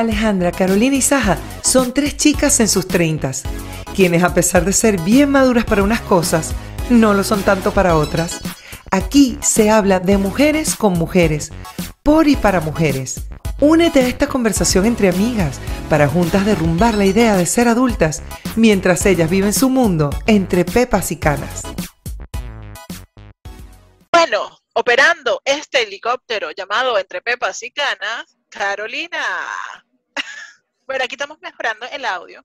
Alejandra, Carolina y Saja son tres chicas en sus treintas, quienes a pesar de ser bien maduras para unas cosas, no lo son tanto para otras. Aquí se habla de mujeres con mujeres, por y para mujeres. Únete a esta conversación entre amigas para juntas derrumbar la idea de ser adultas mientras ellas viven su mundo entre pepas y canas. Bueno, operando este helicóptero llamado Entre Pepas y Canas, Carolina. Bueno, aquí estamos mejorando el audio,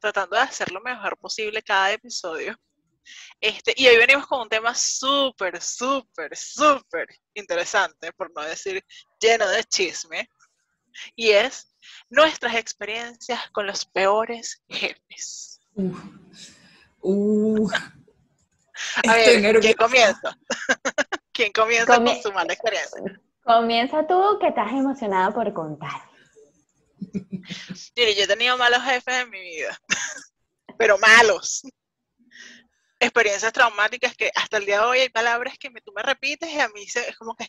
tratando de hacer lo mejor posible cada episodio. Este, y hoy venimos con un tema súper, súper, súper interesante, por no decir lleno de chisme, y es nuestras experiencias con los peores jefes. Uh, A ver, ¿quién comienza? ¿Quién comienza con su mala experiencia? Comienza tú, que estás emocionada por contar. Yo he tenido malos jefes en mi vida, pero malos experiencias traumáticas que hasta el día de hoy hay palabras que me, tú me repites y a mí se, es como que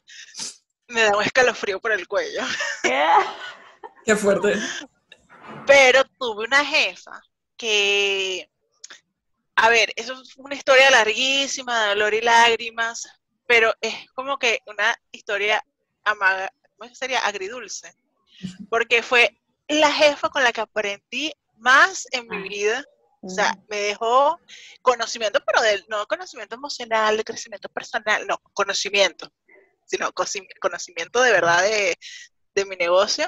me da un escalofrío por el cuello. Qué fuerte. Pero tuve una jefa que, a ver, eso es una historia larguísima, de dolor y lágrimas, pero es como que una historia amaga, ¿cómo sería? Agridulce, porque fue la jefa con la que aprendí más en mi vida o sea, me dejó conocimiento, pero del, no conocimiento emocional, de crecimiento personal, no, conocimiento, sino conocimiento de verdad de, de mi negocio,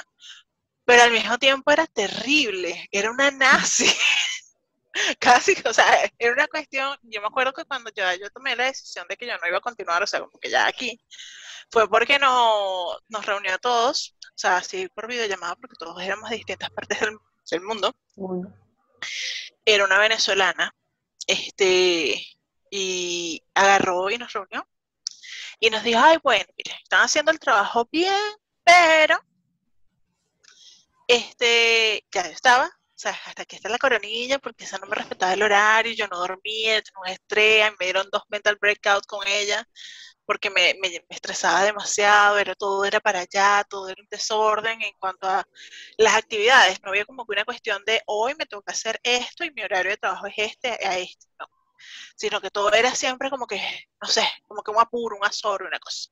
pero al mismo tiempo era terrible, era una nazi. Casi, o sea, era una cuestión, yo me acuerdo que cuando yo, yo tomé la decisión de que yo no iba a continuar, o sea, como que ya aquí, fue porque no, nos reunió a todos, o sea, así por videollamada, porque todos éramos de distintas partes del, del mundo. Era una venezolana, este, y agarró y nos reunió y nos dijo, ay, bueno, mire, están haciendo el trabajo bien, pero, este, ya yo estaba, o sea, hasta que está la coronilla, porque esa no me respetaba el horario, yo no dormía, tenía un estrés, me dieron dos mental breakouts con ella, porque me, estresaba demasiado, era todo era para allá, todo era un desorden en cuanto a las actividades, no había como que una cuestión de hoy me toca hacer esto y mi horario de trabajo es este a este, no, sino que todo era siempre como que, no sé, como que un apuro, un azor, una cosa.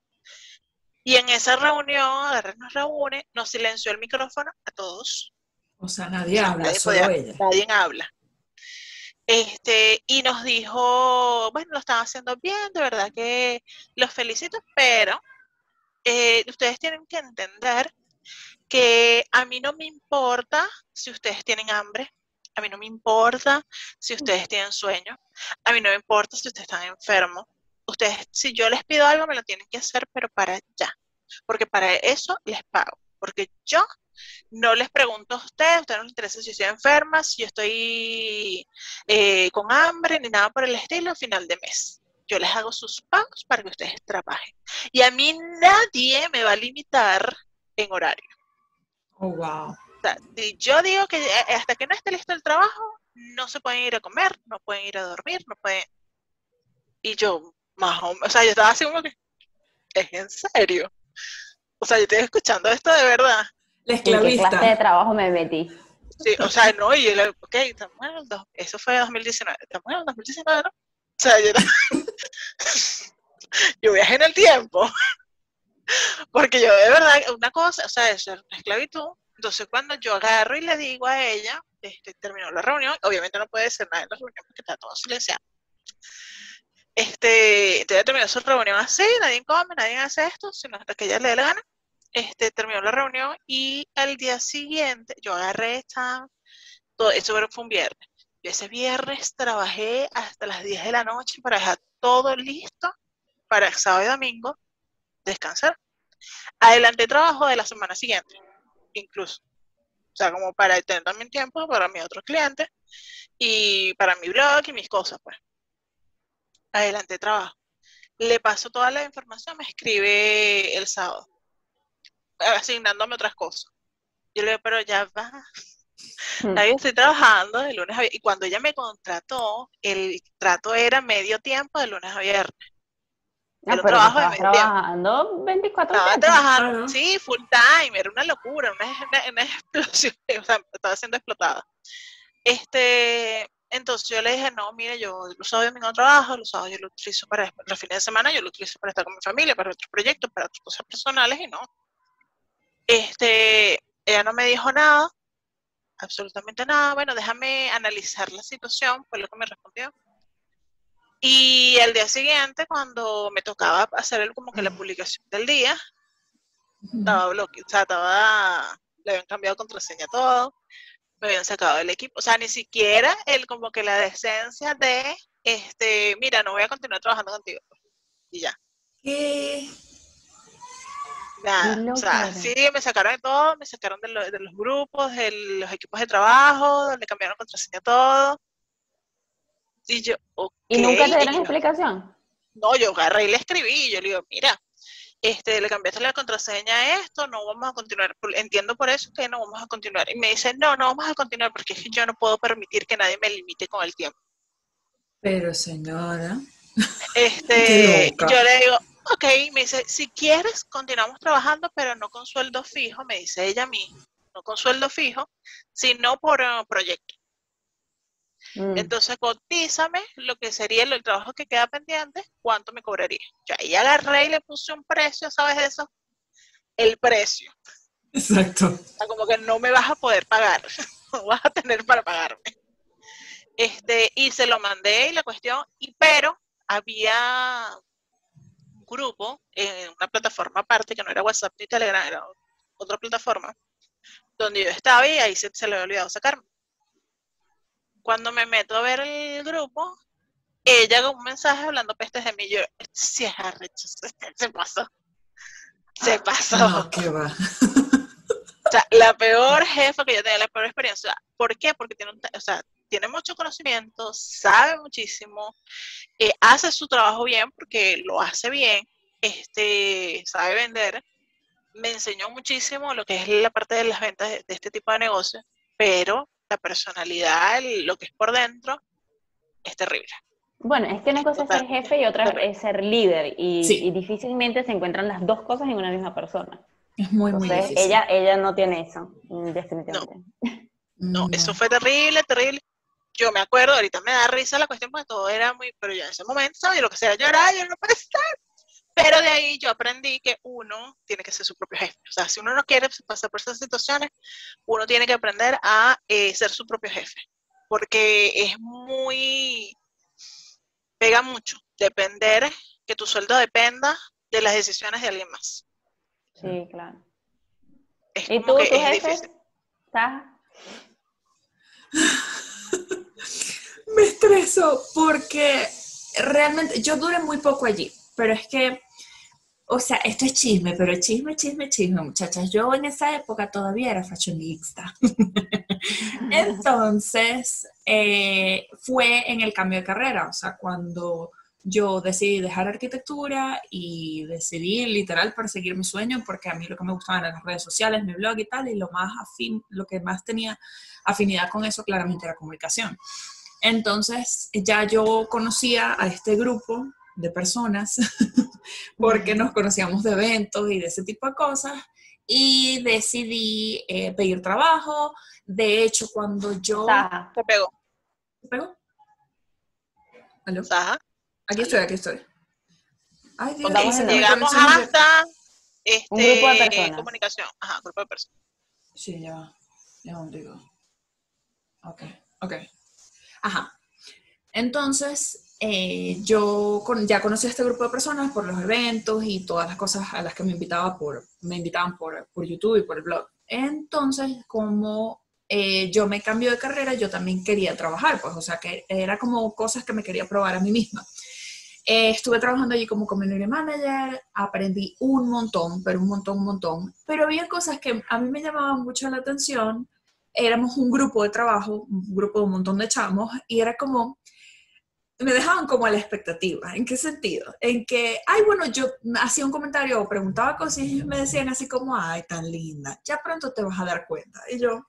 Y en esa reunión, nos reúne, nos silenció el micrófono a todos. O sea, nadie habla, solo ella. Nadie habla. Este, y nos dijo, bueno, lo están haciendo bien, de verdad que los felicito, pero eh, ustedes tienen que entender que a mí no me importa si ustedes tienen hambre, a mí no me importa si ustedes tienen sueño, a mí no me importa si ustedes están enfermos. Ustedes, si yo les pido algo, me lo tienen que hacer, pero para ya, porque para eso les pago, porque yo no les pregunto a ustedes, a ustedes no les interesa si estoy enferma, si yo estoy eh, con hambre, ni nada por el estilo, a final de mes. Yo les hago sus pagos para que ustedes trabajen. Y a mí nadie me va a limitar en horario. Oh, wow. O sea, yo digo que eh, hasta que no esté listo el trabajo, no se pueden ir a comer, no pueden ir a dormir, no pueden. Y yo, más o menos, o sea, yo estaba así como que, ¿es en serio? O sea, yo estoy escuchando esto de verdad. La esclavista. ¿En qué clase de trabajo me metí? Sí, o sea, no, y el, ok, estamos en el, eso fue 2019, estamos en el 2019, ¿no? O sea, yo, yo viajé en el tiempo, porque yo de verdad, una cosa, o sea, es una esclavitud, entonces cuando yo agarro y le digo a ella, este, terminó la reunión, obviamente no puede ser nada en la reunión porque está todo silenciado. Este, entonces terminó su reunión así, nadie come, nadie hace esto, sino hasta que ella le dé la gana este, terminó la reunión y al día siguiente yo agarré esta, todo, eso fue un viernes. Yo ese viernes trabajé hasta las 10 de la noche para dejar todo listo para el sábado y domingo descansar. Adelanté trabajo de la semana siguiente, incluso. O sea, como para tener también tiempo para mi otro cliente y para mi blog y mis cosas, pues. Adelanté trabajo. Le paso toda la información, me escribe el sábado asignándome otras cosas. Yo le digo, pero ya va. Hmm. Ahí estoy trabajando de lunes a viernes. Y cuando ella me contrató, el trato era medio tiempo de lunes a viernes. Ah, pero trabajo de trabajando 24 Estaba siete. trabajando, sí, full time, era una locura, una, una- una explosión, o sea, estaba siendo explotada. Este, entonces yo le dije, no, mire, yo los sábados domingo trabajo, los sábados yo lo utilizo para los fines de semana, yo lo utilizo para estar con mi familia, para otros proyectos, para otras cosas personales y no. Este, ella no me dijo nada, absolutamente nada, bueno, déjame analizar la situación, fue lo que me respondió. Y al día siguiente, cuando me tocaba hacer el- como que la publicación del día, estaba bloqueado, o sea, estaba, le habían cambiado contraseña todo, me habían sacado del equipo, o sea, ni siquiera el como que la decencia de, este, mira, no voy a continuar trabajando contigo, y ya, ¿Qué? Nada, o sea, sí, me sacaron de todo, me sacaron de, lo- de los grupos, de los equipos de trabajo, le cambiaron contraseña a todo, y yo, ¿Y nunca te dieron y explicación? No, yo agarré y le escribí, yo le digo, mira, este, le cambiaste la contraseña a esto, no vamos a continuar. Entiendo por eso que no vamos a continuar. Y me dice, no, no vamos a continuar porque es que yo no puedo permitir que nadie me limite con el tiempo. Pero señora. Este, yo le digo, ok, me dice, si quieres, continuamos trabajando, pero no con sueldo fijo, me dice ella a mí, no con sueldo fijo, sino por eh, proyecto. Mm. Entonces, cotízame lo que sería el, el trabajo que queda pendiente, cuánto me cobraría. Yo ahí agarré y le puse un precio, ¿sabes de eso? El precio. Exacto. O sea, como que no me vas a poder pagar, no vas a tener para pagarme. Este, y se lo mandé y la cuestión, y pero había un grupo en una plataforma aparte que no era WhatsApp ni Telegram, era otra plataforma, donde yo estaba y ahí se, se le había olvidado sacarme. Cuando me meto a ver el grupo, ella con un mensaje hablando pestes de mí, yo, sí es arrecho, se, pasó. Se pasó. No, qué va. O sea, la peor jefa que yo tenía, la peor experiencia. ¿Por qué? Porque tiene, un o sea, tiene mucho conocimiento, sabe muchísimo, eh, hace su trabajo bien porque lo hace bien, este, sabe vender. Me enseñó muchísimo lo que es la parte de las ventas de, de este tipo de negocio, pero la personalidad, el- lo que es por dentro, es terrible. Bueno, es que una cosa es ser jefe y otra es ser líder y, Sí. y difícilmente se encuentran las dos cosas en una misma persona. Es muy, muy difícil. ella, ella no tiene eso, definitivamente. No, eso fue terrible, terrible. Yo me acuerdo, ahorita me da risa la cuestión porque todo era muy, pero yo en ese momento, ¿sabes? Lo que sea llorar, yo no puedo estar. Pero de ahí yo aprendí que uno tiene que ser su propio jefe. O sea, si uno no quiere pasar por esas situaciones, uno tiene que aprender a eh, ser su propio jefe. Porque es muy, pega mucho depender, que tu sueldo dependa de las decisiones de alguien más. Sí, claro. Es ¿Y como tú, que tu es jefe? difícil. ¿Estás? Me estreso porque realmente yo duré muy poco allí, pero es que, o sea, esto es chisme, pero chisme, chisme, chisme, muchachas. Yo en esa época todavía era fashionista. Entonces, eh, fue en el cambio de carrera, o sea, cuando yo decidí dejar arquitectura y decidí literal perseguir mi sueño, porque a mí lo que me gustaban eran las redes sociales, mi blog y tal, y lo más afín, lo que más tenía afinidad con eso claramente era comunicación. Entonces, ya yo conocía a este grupo de personas, porque nos conocíamos de eventos y de ese tipo de cosas, y decidí eh, pedir trabajo. De hecho, cuando yo... Saja. Te pegó. ¿Me pegó? ¿Aló? Saja. Aquí estoy, aquí estoy. Ay, Dios, Llegamos hasta este, Un grupo de personas. comunicación. Ajá, grupo de personas. Sí, ya va. Ya va, digo. Ok, ok. Ajá. Entonces, eh, yo ya conocí a este grupo de personas por los eventos y todas las cosas a las que me invitaba por, me invitaban por, por YouTube y por el blog. Entonces, como eh, yo me cambio de carrera, yo también quería trabajar, pues, o sea, que era como cosas que me quería probar a mí misma. Eh, estuve trabajando allí como community manager, aprendí un montón, pero un montón, un montón. Pero había cosas que a mí me llamaban mucho la atención. Éramos un grupo de trabajo, un grupo de un montón de chamos, y era como, me dejaban como a la expectativa. ¿En qué sentido? En que, ay, bueno, yo hacía un comentario o preguntaba cosas y me decían así como, ay, tan linda, ya pronto te vas a dar cuenta. Y yo,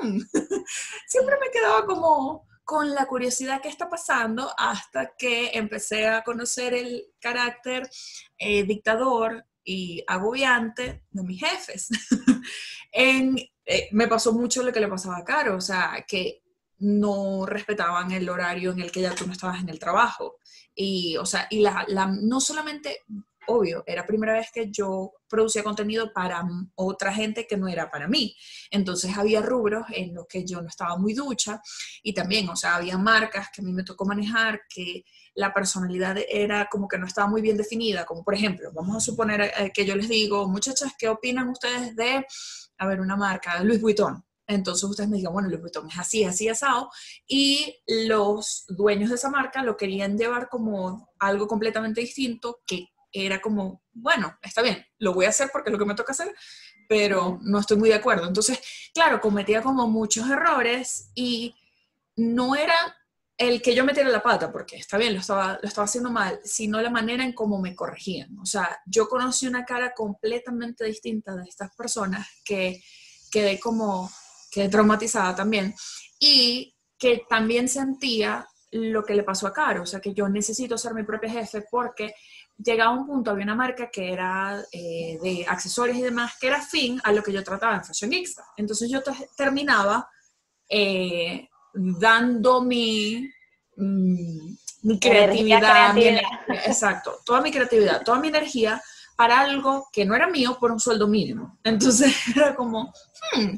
"Hmm". siempre me quedaba como, con la curiosidad que está pasando hasta que empecé a conocer el carácter eh, dictador y agobiante de mis jefes. en, eh, me pasó mucho lo que le pasaba a Caro, o sea, que no respetaban el horario en el que ya tú no estabas en el trabajo. Y, o sea, y la, la, no solamente obvio, era primera vez que yo producía contenido para otra gente que no era para mí. Entonces había rubros en los que yo no estaba muy ducha y también, o sea, había marcas que a mí me tocó manejar que la personalidad era como que no estaba muy bien definida, como por ejemplo, vamos a suponer eh, que yo les digo, muchachas, ¿qué opinan ustedes de, a ver, una marca, Louis Vuitton? Entonces ustedes me digan, bueno, Louis Vuitton es así, así, asado, y los dueños de esa marca lo querían llevar como algo completamente distinto que era como, bueno, está bien, lo voy a hacer porque es lo que me toca hacer, pero no estoy muy de acuerdo. Entonces, claro, cometía como muchos errores y no era el que yo metiera la pata, porque está bien, lo estaba, lo estaba haciendo mal, sino la manera en cómo me corregían. O sea, yo conocí una cara completamente distinta de estas personas que quedé como, quedé traumatizada también y que también sentía lo que le pasó a Caro, o sea, que yo necesito ser mi propio jefe porque llegaba un punto, había una marca que era eh, de accesorios y demás, que era fin a lo que yo trataba en Fashionista. Entonces yo terminaba eh, dando mi, mm, mi creatividad, exacto, toda mi creatividad, toda mi energía para algo que no era mío por un sueldo mínimo. Entonces era como, hmm.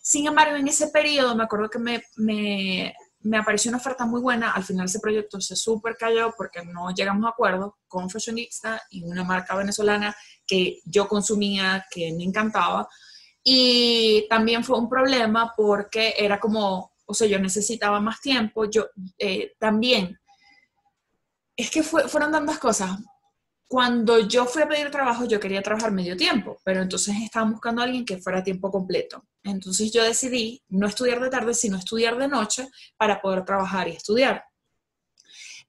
sin embargo, en ese periodo me acuerdo que me, me me apareció una oferta muy buena, al final ese proyecto se súper cayó porque no llegamos a acuerdo con Fashionista y una marca venezolana que yo consumía, que me encantaba. Y también fue un problema porque era como, o sea, yo necesitaba más tiempo, yo eh, también, es que fueron tantas cosas. Cuando yo fui a pedir trabajo, yo quería trabajar medio tiempo, pero entonces estaban buscando a alguien que fuera a tiempo completo. Entonces yo decidí no estudiar de tarde, sino estudiar de noche para poder trabajar y estudiar.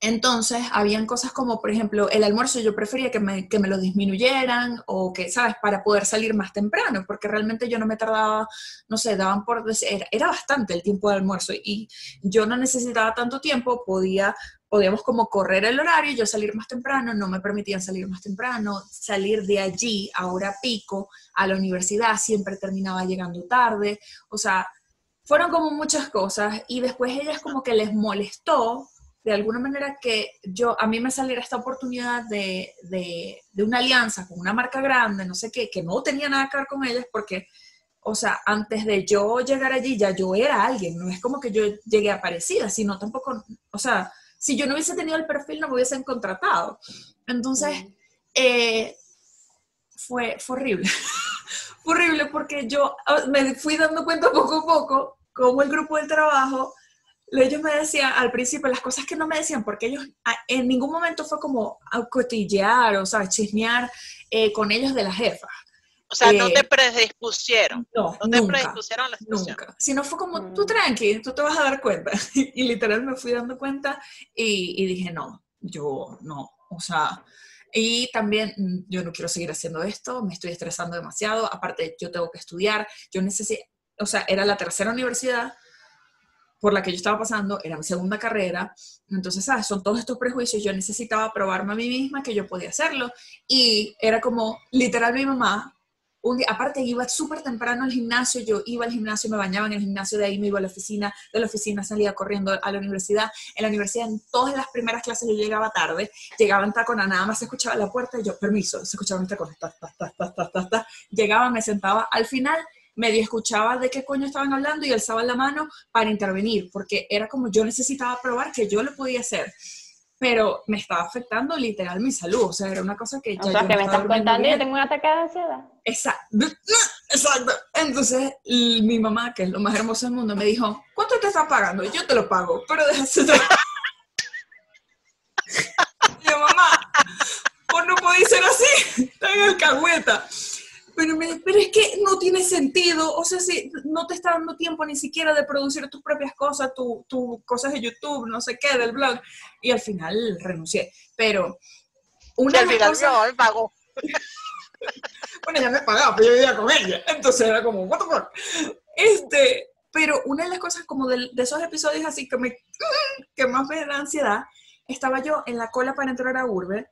Entonces, habían cosas como, por ejemplo, el almuerzo, yo prefería que me, que me, lo disminuyeran o que, ¿sabes?, para poder salir más temprano, porque realmente yo no me tardaba, no sé, daban por, era, era bastante el tiempo de almuerzo y yo no necesitaba tanto tiempo, podía podíamos como correr el horario, yo salir más temprano, no me permitían salir más temprano, salir de allí a hora pico a la universidad, siempre terminaba llegando tarde, o sea, fueron como muchas cosas y después ellas como que les molestó de alguna manera que yo, a mí me saliera esta oportunidad de, de, de una alianza con una marca grande, no sé qué, que no tenía nada que ver con ellas porque o sea, antes de yo llegar allí ya yo era alguien, no es como que yo llegué aparecida, sino tampoco, o sea, si yo no hubiese tenido el perfil, no me hubiesen contratado. Entonces, eh, fue, horrible. fue horrible porque yo ah, me fui dando cuenta poco a poco cómo el grupo del trabajo, ellos me decían al principio las cosas que no me decían, porque ellos ah, en ningún momento fue como cotillear, o sea, chismear eh, con ellos de la jefa. O sea, no te eh, predispusieron. No, no te predispusieron a la situación. Nunca. Sino fue como, tú mm. tranqui, tú te vas a dar cuenta. y literal me fui dando cuenta y, dije, no, yo no. O sea, y también mm, yo no quiero seguir haciendo esto, me estoy estresando demasiado. Aparte, yo tengo que estudiar, yo necesito, o sea, era la tercera universidad por la que yo estaba pasando, era mi segunda carrera, entonces, ¿sabes? Son todos estos prejuicios, yo necesitaba probarme a mí misma que yo podía hacerlo, y era como, literal, mi mamá un día, aparte iba súper temprano al gimnasio, yo iba al gimnasio, me bañaba en el gimnasio, de ahí me iba a la oficina, de la oficina salía corriendo a la universidad, en la universidad en todas las primeras clases yo llegaba tarde, llegaba en tacona, nada más se escuchaba la puerta y yo, permiso, se escuchaba en tacona, ta, ta, ta, llegaba, me sentaba, al final medio escuchaba de qué coño estaban hablando y alzaba la mano para intervenir, porque era como yo necesitaba probar que yo lo podía hacer pero me estaba afectando literal mi salud, o sea, era una cosa que ya... O sea, que me estás contando y yo tengo un ataque de ansiedad. Exacto, exacto. Entonces, mi mamá, que es lo más hermoso del mundo, me dijo, ¿cuánto te estás pagando? Yo te lo pago, pero déjase de... yo, mamá, pues no podéis ser así, está en alcahueta. Pero, pero es que no tiene sentido, o sea, si no te está dando tiempo ni siquiera de producir tus propias cosas, tus tu cosas de YouTube, no sé qué, del blog, y al final renuncié. Pero una al final no, me pagó. bueno, ya me pagaba, pero yo vivía con ella, entonces era como, what the fuck. Este, Pero una de las cosas como de, de esos episodios así que, me, que más me da ansiedad, estaba yo en la cola para entrar a Urbe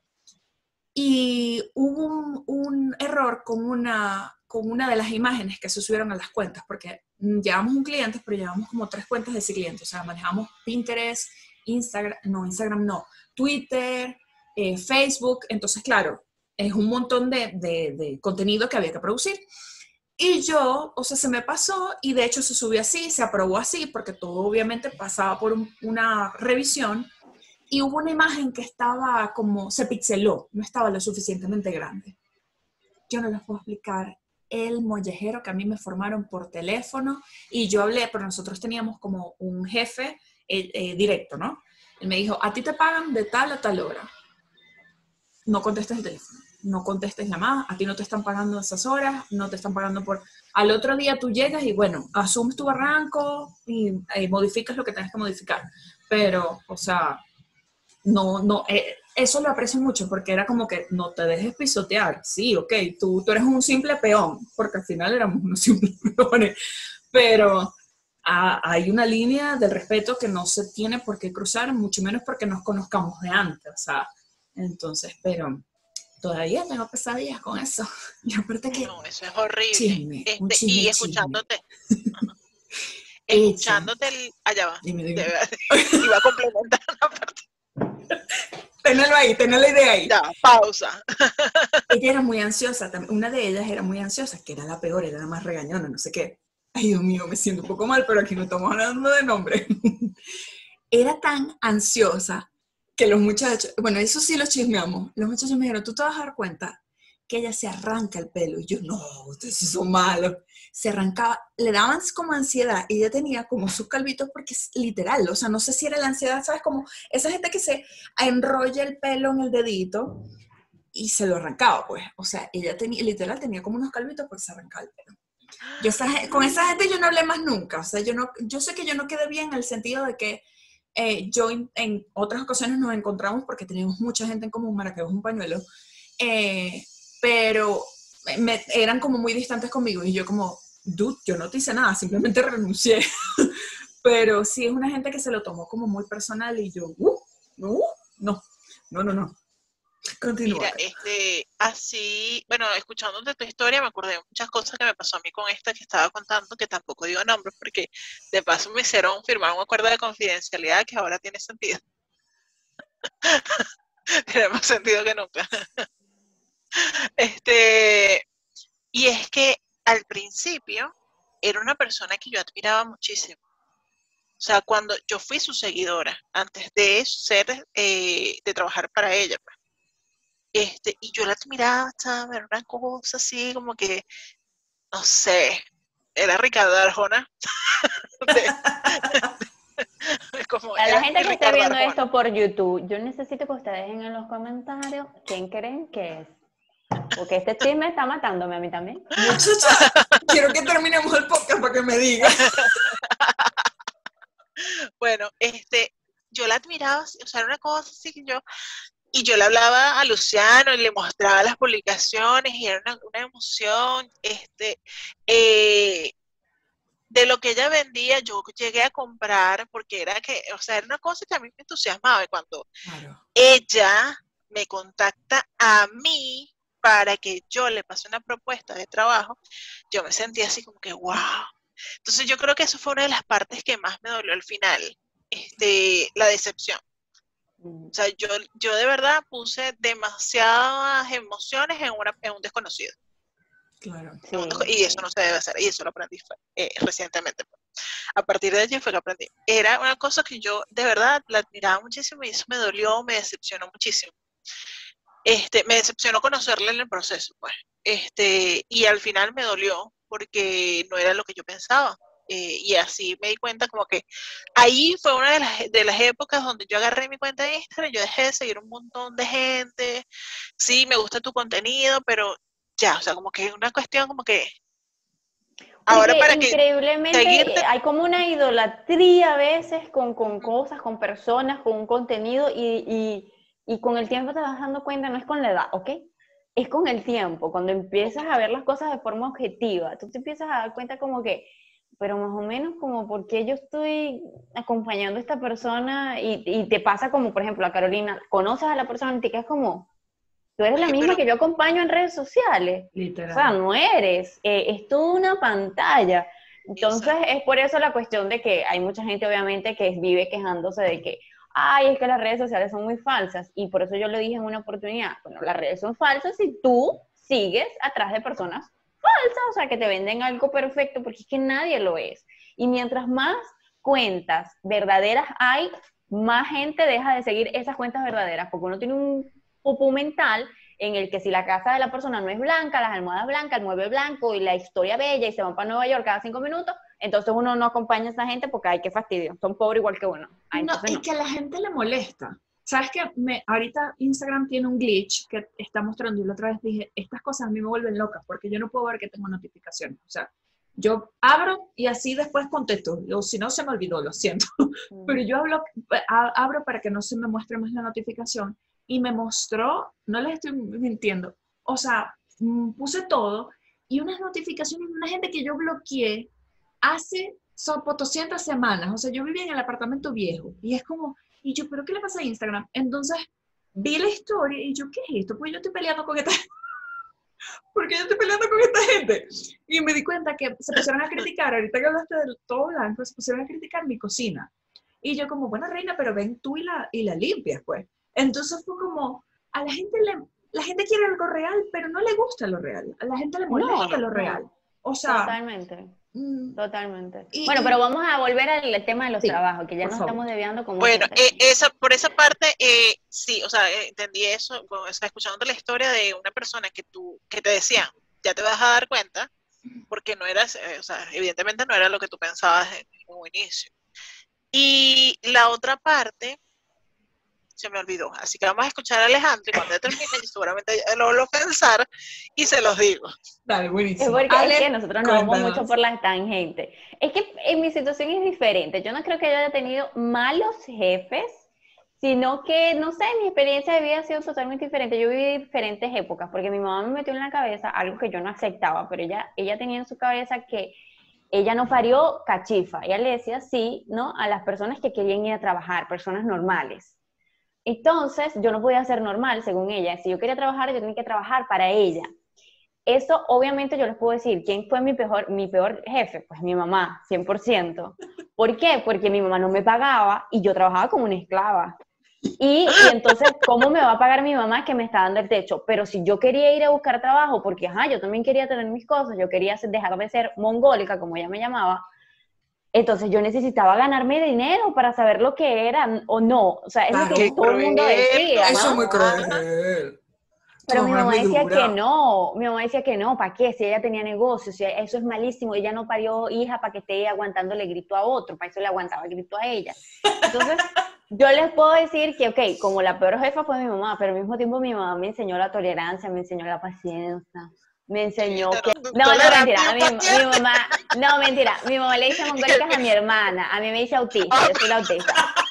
y hubo un, error con una, con una de las imágenes que se subieron a las cuentas, porque llevamos un cliente, pero llevamos como tres cuentas de ese cliente, o sea, manejamos Pinterest, Instagram, no, Instagram no, Twitter, eh, Facebook, entonces claro, es un montón de, de, contenido que había que producir. Y yo, o sea, se me pasó y de hecho se subió así, se aprobó así, porque todo obviamente pasaba por un, una revisión y hubo una imagen que estaba como, se pixeló, no estaba lo suficientemente grande. Yo no les puedo explicar el mollejero que a mí me formaron por teléfono y yo hablé, pero nosotros teníamos como un jefe eh, eh, directo, ¿no? Él me dijo, a ti te pagan de tal a tal hora. No contestes el teléfono, no contestes la más, a ti no te están pagando esas horas, no te están pagando por... Al otro día tú llegas y bueno, asumes tu barranco y, y modificas lo que tengas que modificar. Pero, o sea, no, no, eh, eso lo aprecio mucho porque era como que no te dejes pisotear. Sí, ok, tú, tú eres un simple peón, porque al final éramos unos simples peones, pero hay una línea del respeto que no se tiene por qué cruzar, mucho menos porque nos conozcamos de antes, o sea, entonces, pero todavía tengo pesadillas con eso. Y aparte que... No, eso es horrible. Chisme, Este, chisme, y escuchándote. Escuchándote el. Allá va. Dime, dime. Iba a complementar una parte. Tenelo ahí, tenelo la idea ahí. Ya, pausa. ella era muy ansiosa, una de ellas era muy ansiosa, que era la peor, era la más regañona, no sé qué. Ay, Dios mío, me siento un poco mal, pero aquí no estamos hablando de nombre. era tan ansiosa que los muchachos, bueno, eso sí lo chismeamos, los muchachos me dijeron, tú te vas a dar cuenta que ella se arranca el pelo. Y yo, no, ustedes son malos. Se arrancaba, le daban como ansiedad y ella tenía como sus calvitos porque es literal, o sea, no sé si era la ansiedad, ¿sabes? Como esa gente que se enrolla el pelo en el dedito y se lo arrancaba, pues. O sea, ella tenía, literal, tenía como unos calvitos porque se arrancaba el pelo. Yo esa con esa gente yo no hablé más nunca. O sea, yo, no, yo sé que yo no quedé bien en el sentido de que eh, yo en, otras ocasiones nos encontramos porque teníamos mucha gente en común, Maracaibo es un pañuelo, eh, pero me- eran como muy distantes conmigo y yo como, dude, yo no te hice nada, simplemente renuncié. pero sí es una gente que se lo tomó como muy personal y yo, uh, uh, no, no, no, no. Continúa. Mira, este, así, bueno, escuchándote tu historia me acordé de muchas cosas que me pasó a mí con esta que estaba contando, que tampoco digo nombres porque de paso me hicieron firmar un acuerdo de confidencialidad que ahora tiene sentido. tiene más sentido que nunca. este, y es que al principio era una persona que yo admiraba muchísimo. O sea, cuando yo fui su seguidora, antes de ser, eh, de trabajar para ella, pues. Este, y yo la admiraba, ¿sabes? Era una cosa así como que, no sé, era Ricardo Arjona. Como A la gente que Ricardo viendo Arjona. esto por YouTube, yo necesito que ustedes dejen en los comentarios quién creen que es. Porque este chisme está matándome a mí también. Muchacha, quiero que terminemos el podcast para que me diga. Bueno, este, yo la admiraba, o sea, era una cosa así que yo, y yo le hablaba a Luciano y le mostraba las publicaciones y era una, una emoción, este, eh, de lo que ella vendía, yo llegué a comprar porque era que, o sea, era una cosa que a mí me entusiasmaba y cuando Claro. ella me contacta a mí para que yo le pase una propuesta de trabajo, yo me sentía así como que, wow. Entonces yo creo que eso fue una de las partes que más me dolió al final, este, la decepción. Mm, O sea, yo, yo de verdad puse demasiadas emociones en, una, en un desconocido. Claro. sí, un y eso no se debe hacer, y eso lo aprendí eh, recientemente. A partir de allí fue que aprendí. Era una cosa que yo de verdad la admiraba muchísimo y eso me dolió, me decepcionó muchísimo. Este, me decepcionó conocerla en el proceso, pues. Este, y al final me dolió porque no era lo que yo pensaba. Eh, y así me di cuenta como que ahí fue una de las, de las épocas donde yo agarré mi cuenta de Instagram, yo dejé de seguir un montón de gente, sí, me gusta tu contenido, pero ya, o sea, como que es una cuestión como que ahora Porque para que increíblemente seguirte- hay como una idolatría a veces con, con cosas, con personas, con un contenido y, y, y con el tiempo te vas dando cuenta, no es con la edad, ¿ok? Es con el tiempo, cuando empiezas a ver las cosas de forma objetiva, tú te empiezas a dar cuenta como que, pero más o menos como por qué yo estoy acompañando a esta persona y, y te pasa como, por ejemplo, a Carolina, conoces a la persona y te quedas como, tú eres la misma pero- que yo acompaño en redes sociales. Literal. O sea, no eres, eh, es toda una pantalla. Entonces, es por eso la cuestión de que hay mucha gente, obviamente, que vive quejándose de que, ay, es que las redes sociales son muy falsas. Y por eso yo le dije en una oportunidad, bueno, las redes son falsas si tú sigues atrás de personas falsas, o sea, que te venden algo perfecto, porque es que nadie lo es. Y mientras más cuentas verdaderas hay, más gente deja de seguir esas cuentas verdaderas, porque uno tiene un pupú mental en el que si la casa de la persona no es blanca, las almohadas blancas, el mueble blanco y la historia bella y se van para Nueva York cada cinco minutos, entonces uno no acompaña a esa gente porque hay que fastidio, son pobres igual que uno. Ah, no, es no. que a la gente le molesta. ¿Sabes qué? Me, ahorita Instagram tiene un glitch que está mostrando, y la otra vez dije, estas cosas a mí me vuelven locas porque yo no puedo ver que tengo notificaciones. O sea, yo abro y así después contesto, o si no se me olvidó, lo siento. Mm. Pero yo hablo, a- abro para que no se me muestre más la notificación y me mostró, no les estoy mintiendo, o sea, mm, puse todo y unas notificaciones de una gente que yo bloqueé hace son por 200 semanas, o sea, yo vivía en el apartamento viejo y es como, y yo, ¿pero qué le pasa a Instagram? Entonces vi la historia y yo, ¿qué es esto? Pues yo estoy peleando con esta porque yo estoy peleando con esta gente. Y me di cuenta que se pusieron a criticar, ahorita que hablaste del todo blanco, se pusieron a criticar mi cocina. Y yo como, buena reina, pero ven tú y la, y la limpias, pues. Entonces fue como, a la gente le, la gente quiere algo real, pero no le gusta lo real. A la gente le molesta lo no. real. O sea, Totalmente, totalmente. Y- bueno, pero vamos a volver al tema de los Sí, trabajos, que ya nos favor. estamos desviando como Bueno, eh, esa, por esa parte, eh, sí, o sea, eh, entendí eso, o sea, escuchando la historia de una persona que tú, que te decía, ya te vas a dar cuenta, porque no eras, eh, o sea, evidentemente no era lo que tú pensabas en un inicio. Y la otra parte, se me olvidó, así que vamos a escuchar a Alejandro y cuando termine, yo seguramente lo a pensar y se los digo. dale, Es buenísimo. porque Ale, es que nosotros nos vamos mucho por las tangentes. Es que en mi situación es diferente. Yo no creo que yo haya tenido malos jefes, sino que, no sé, mi experiencia de vida ha sido totalmente diferente. Yo viví diferentes épocas, porque mi mamá me metió en la cabeza algo que yo no aceptaba, pero ella, ella tenía en su cabeza que ella no parió cachifa. Ella le decía sí, ¿no? A las personas que querían ir a trabajar, personas normales. Entonces, yo no podía ser normal, según ella. Si yo quería trabajar, yo tenía que trabajar para ella. Eso, obviamente, yo les puedo decir, ¿quién fue mi peor, mi peor jefe? Pues mi mamá, 100%. ¿Por qué? Porque mi mamá no me pagaba y yo trabajaba como una esclava. Y, y entonces, ¿cómo me va a pagar mi mamá que me está dando el techo? Pero si yo quería ir a buscar trabajo, porque, ajá, yo también quería tener mis cosas, yo quería ser- dejar de ser mongólica, como ella me llamaba, entonces yo necesitaba ganarme dinero para saber lo que era o no. O sea, es lo que todo el mundo decía, Eso es muy cruel. Pero mi mamá decía que no, mi mamá decía que no, ¿para qué? Si ella tenía negocio, si eso es malísimo, ella no parió hija para que esté aguantándole grito a otro, para eso le aguantaba el grito a ella. Entonces, yo les puedo decir que, ok, como la peor jefa fue mi mamá, pero al mismo tiempo mi mamá me enseñó la tolerancia, me enseñó la paciencia, me enseñó que... No, no, mentira, a mi, mi mamá, no, mentira, mi mamá le dice mongólicas a mi hermana, a mí me dice autista, yo soy la autista.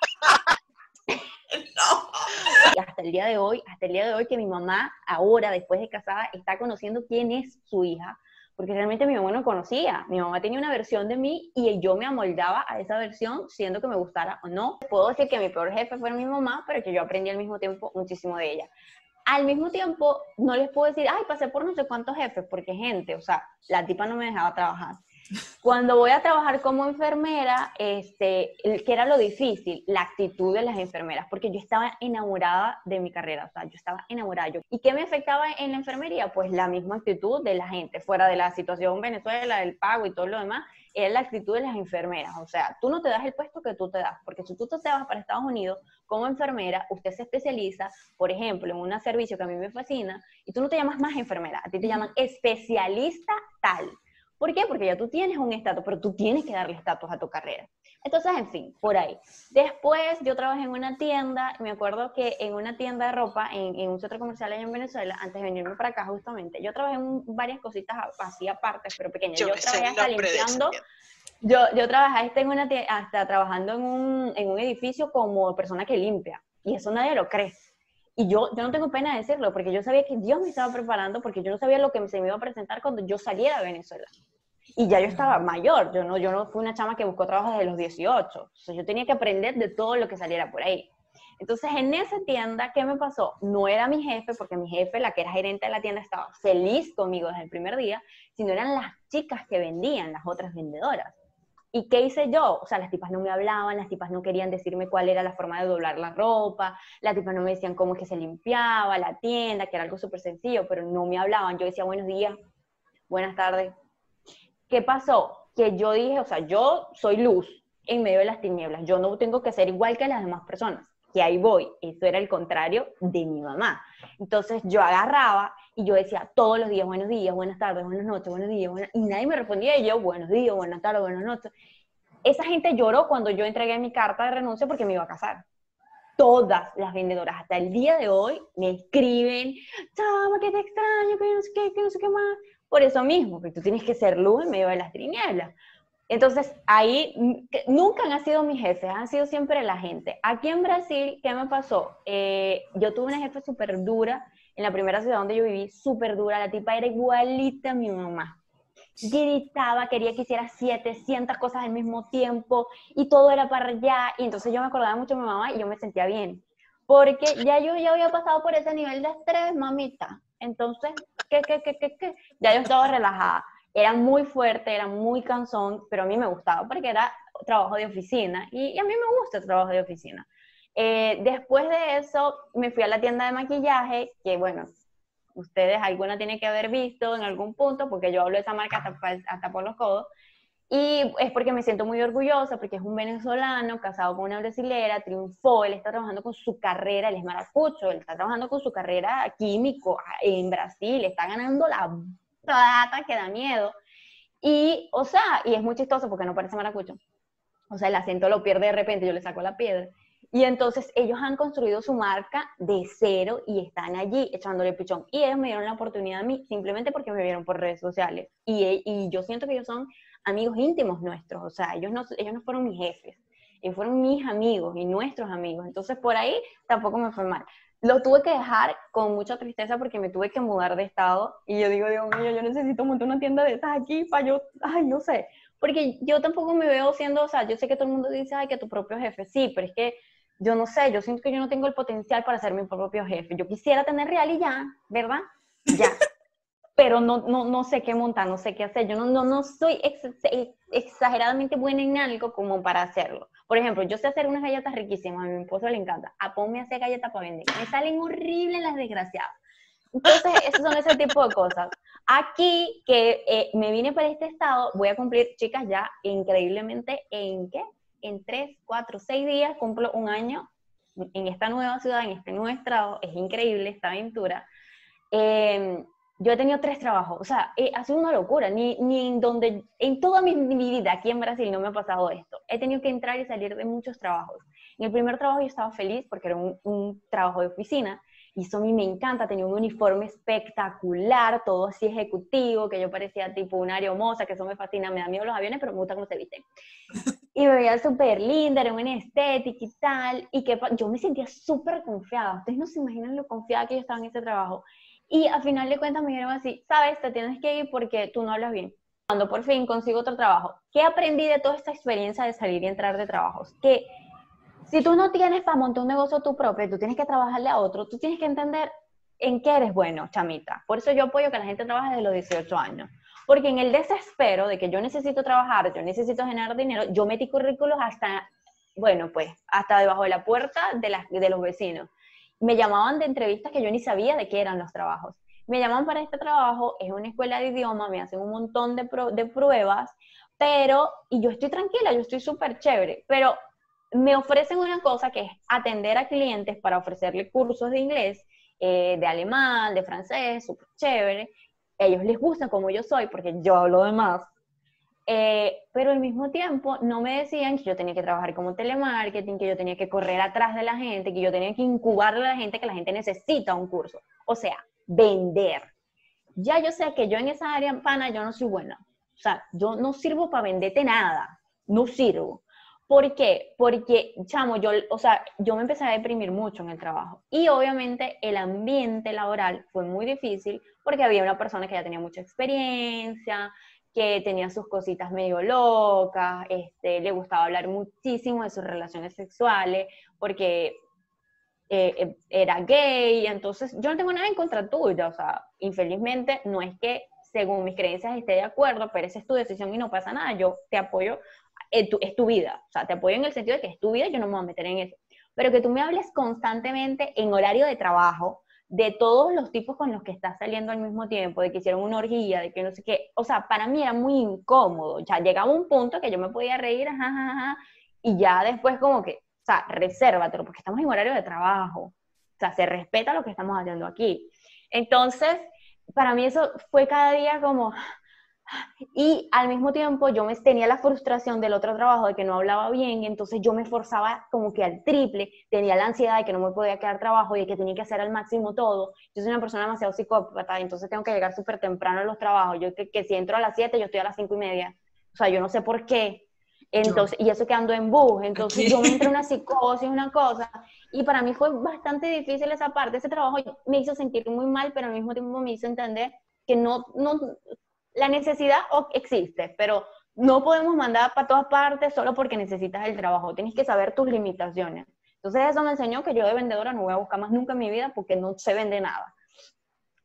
Y hasta el día de hoy, hasta el día de hoy que mi mamá ahora, después de casada, está conociendo quién es su hija, porque realmente mi mamá no conocía. Mi mamá tenía una versión de mí y yo me amoldaba a esa versión, siendo que me gustara o no. Puedo decir que mi peor jefe fue mi mamá, pero que yo aprendí al mismo tiempo muchísimo de ella. Al mismo tiempo, no les puedo decir, ay, pasé por no sé cuántos jefes, porque gente, o sea, la tipa no me dejaba trabajar. Cuando voy a trabajar como enfermera, este, que era lo difícil, la actitud de las enfermeras, porque yo estaba enamorada de mi carrera, o sea, yo estaba enamorada. Yo, ¿Y qué me afectaba en la enfermería? Pues la misma actitud de la gente, fuera de la situación Venezuela, del pago y todo lo demás, era la actitud de las enfermeras. O sea, tú no te das el puesto que tú te das, porque si tú te vas para Estados Unidos como enfermera, usted se especializa, por ejemplo, en un servicio que a mí me fascina, y tú no te llamas más enfermera, a ti te llaman especialista tal. ¿Por qué? Porque ya tú tienes un estatus, pero tú tienes que darle estatus a tu carrera. Entonces, en fin, por ahí. Después yo trabajé en una tienda, me acuerdo que en una tienda de ropa, en, en un centro comercial allá en Venezuela, antes de venirme para acá justamente, yo trabajé en varias cositas así aparte, pero pequeñas. Yo Yo, trabajé hasta limpiando, tienda. yo, yo trabajé hasta, en una tie- hasta trabajando en un, en un edificio como persona que limpia, y eso nadie lo cree. Y yo, yo no tengo pena de decirlo, porque yo sabía que Dios me estaba preparando, porque yo no sabía lo que se me iba a presentar cuando yo saliera de Venezuela. Y ya yo estaba mayor, yo no, yo no fui una chama que buscó trabajo desde los 18. O sea, yo tenía que aprender de todo lo que saliera por ahí. Entonces, en esa tienda, ¿qué me pasó? No era mi jefe, porque mi jefe, la que era gerente de la tienda, estaba feliz conmigo desde el primer día, sino eran las chicas que vendían, las otras vendedoras. ¿Y qué hice yo? O sea, las tipas no me hablaban, las tipas no querían decirme cuál era la forma de doblar la ropa, las tipas no me decían cómo es que se limpiaba la tienda, que era algo súper sencillo, pero no me hablaban. Yo decía buenos días, buenas tardes. ¿Qué pasó? Que yo dije, o sea, yo soy luz en medio de las tinieblas, yo no tengo que ser igual que las demás personas que ahí voy. Eso era el contrario de mi mamá. Entonces yo agarraba y yo decía todos los días, buenos días, buenas tardes, buenas noches, buenos días, y nadie me respondía y yo, buenos días, buenas tardes, buenas noches. Esa gente lloró cuando yo entregué mi carta de renuncia porque me iba a casar. Todas las vendedoras hasta el día de hoy me escriben, chama, que te extraño, que no sé qué, que no sé qué más. Por eso mismo, porque tú tienes que ser luz en medio de las tinieblas. Entonces, ahí nunca han sido mis jefes, han sido siempre la gente. Aquí en Brasil, ¿qué me pasó? Eh, yo tuve una jefe súper dura, en la primera ciudad donde yo viví, súper dura, la tipa era igualita a mi mamá. Gritaba, quería que hiciera 700 cosas al mismo tiempo y todo era para allá. Y entonces yo me acordaba mucho de mi mamá y yo me sentía bien. Porque ya yo ya había pasado por ese nivel de estrés, mamita. Entonces, ¿qué, qué, qué, qué, qué? Ya yo estaba relajada era muy fuerte, era muy cansón, pero a mí me gustaba porque era trabajo de oficina y, a mí me gusta el trabajo de oficina. Eh, después de eso me fui a la tienda de maquillaje, que bueno, ustedes alguna tienen que haber visto en algún punto, porque yo hablo de esa marca hasta, hasta por los codos, y es porque me siento muy orgullosa, porque es un venezolano casado con una brasilera, triunfó, él está trabajando con su carrera, él es maracucho, él está trabajando con su carrera químico en Brasil, está ganando la data que da miedo. Y, o sea, y es muy chistoso porque no parece maracucho. O sea, el acento lo pierde de repente, yo le saco la piedra. Y entonces ellos han construido su marca de cero y están allí echándole pichón. Y ellos me dieron la oportunidad a mí simplemente porque me vieron por redes sociales. Y, y yo siento que ellos son amigos íntimos nuestros. O sea, ellos no, ellos no fueron mis jefes. Ellos fueron mis amigos y nuestros amigos. Entonces por ahí tampoco me fue mal lo tuve que dejar con mucha tristeza porque me tuve que mudar de estado y yo digo, Dios mío, yo necesito montar una tienda de estas aquí para yo, ay, no sé, porque yo tampoco me veo siendo, o sea, yo sé que todo el mundo dice, ay, que tu propio jefe, sí, pero es que yo no sé, yo siento que yo no tengo el potencial para ser mi propio jefe. Yo quisiera tener real y ya, ¿verdad? Ya. Pero no, no, no sé qué montar, no sé qué hacer. Yo no, no, no soy exageradamente buena en algo como para hacerlo. Por ejemplo, yo sé hacer unas galletas riquísimas, a mi esposo le encanta. A ponme a hacer galletas para vender. Me salen horribles las desgraciadas. Entonces, esos son ese tipo de cosas. Aquí, que eh, me vine para este estado, voy a cumplir, chicas, ya increíblemente, ¿en qué? En tres, cuatro, seis días cumplo un año en esta nueva ciudad, en este nuevo estado. Es increíble esta aventura. Eh, yo he tenido tres trabajos, o sea, eh, ha sido una locura, ni, ni en donde, en toda mi, vida aquí en Brasil no me ha pasado esto. He tenido que entrar y salir de muchos trabajos. En el primer trabajo yo estaba feliz porque era un, un trabajo de oficina, y eso a mí me encanta, tenía un uniforme espectacular, todo así ejecutivo, que yo parecía tipo una aeromosa, que eso me fascina, me da miedo los aviones, pero me gusta cómo se visten. Y me veía súper linda, era una estética y tal, y que yo me sentía súper confiada. Ustedes no se imaginan lo confiada que yo estaba en ese trabajo. Y al final de cuentas me dijeron así, sabes, te tienes que ir porque tú no hablas bien. Cuando por fin consigo otro trabajo, ¿qué aprendí de toda esta experiencia de salir y entrar de trabajos? Que si tú no tienes para montar un negocio tú propio, tú tienes que trabajarle a otro, tú tienes que entender en qué eres bueno, chamita. Por eso yo apoyo que la gente trabaje desde los 18 años. Porque en el desespero de que yo necesito trabajar, yo necesito generar dinero, yo metí currículos hasta, bueno, pues, hasta debajo de la puerta de, las, de los vecinos me llamaban de entrevistas que yo ni sabía de qué eran los trabajos. Me llaman para este trabajo, es una escuela de idioma, me hacen un montón de, de pruebas, pero, y yo estoy tranquila, yo estoy súper chévere, pero me ofrecen una cosa que es atender a clientes para ofrecerle cursos de inglés, eh, de alemán, de francés, súper chévere. Ellos les gusta como yo soy, porque yo hablo de más, eh, pero al mismo tiempo no me decían que yo tenía que trabajar como telemarketing, que yo tenía que correr atrás de la gente, que yo tenía que incubar a la gente, que la gente necesita un curso. O sea, vender. Ya yo sé que yo en esa área, pana, yo no soy buena. O sea, yo no sirvo para venderte nada. No sirvo. ¿Por qué? Porque, chamo, yo, o sea, yo me empecé a deprimir mucho en el trabajo. Y obviamente el ambiente laboral fue muy difícil porque había una persona que ya tenía mucha experiencia, que tenía sus cositas medio locas, este, le gustaba hablar muchísimo de sus relaciones sexuales, porque eh, eh, era gay, entonces yo no tengo nada en contra tuya, o sea, infelizmente no es que según mis creencias esté de acuerdo, pero esa es tu decisión y no pasa nada, yo te apoyo, es tu, es tu vida, o sea, te apoyo en el sentido de que es tu vida, yo no me voy a meter en eso, pero que tú me hables constantemente en horario de trabajo, de todos los tipos con los que estás saliendo al mismo tiempo, de que hicieron una orgía, de que no sé qué, o sea, para mí era muy incómodo, ya llegaba un punto que yo me podía reír, ajá, y ya después como que, o sea, resérvatelo, porque estamos en horario de trabajo, o sea, se respeta lo que estamos haciendo aquí. Entonces, para mí eso fue cada día como, y al mismo tiempo yo me tenía la frustración del otro trabajo de que no hablaba bien, y entonces yo me forzaba como que al triple, tenía la ansiedad de que no me podía quedar trabajo y de que tenía que hacer al máximo todo. Yo soy una persona demasiado psicópata, entonces tengo que llegar súper temprano a los trabajos. Yo que, que, si entro a las 7, yo estoy a las 5 y media. O sea, yo no sé por qué. Entonces, y eso que ando en bus, entonces yo me entré en una psicosis, una cosa, y para mí fue bastante difícil esa parte, ese trabajo me hizo sentir muy mal, pero al mismo tiempo me hizo entender que no, no, la necesidad existe, pero no podemos mandar para todas partes solo porque necesitas el trabajo. Tienes que saber tus limitaciones. Entonces eso me enseñó que yo de vendedora no voy a buscar más nunca en mi vida porque no se vende nada.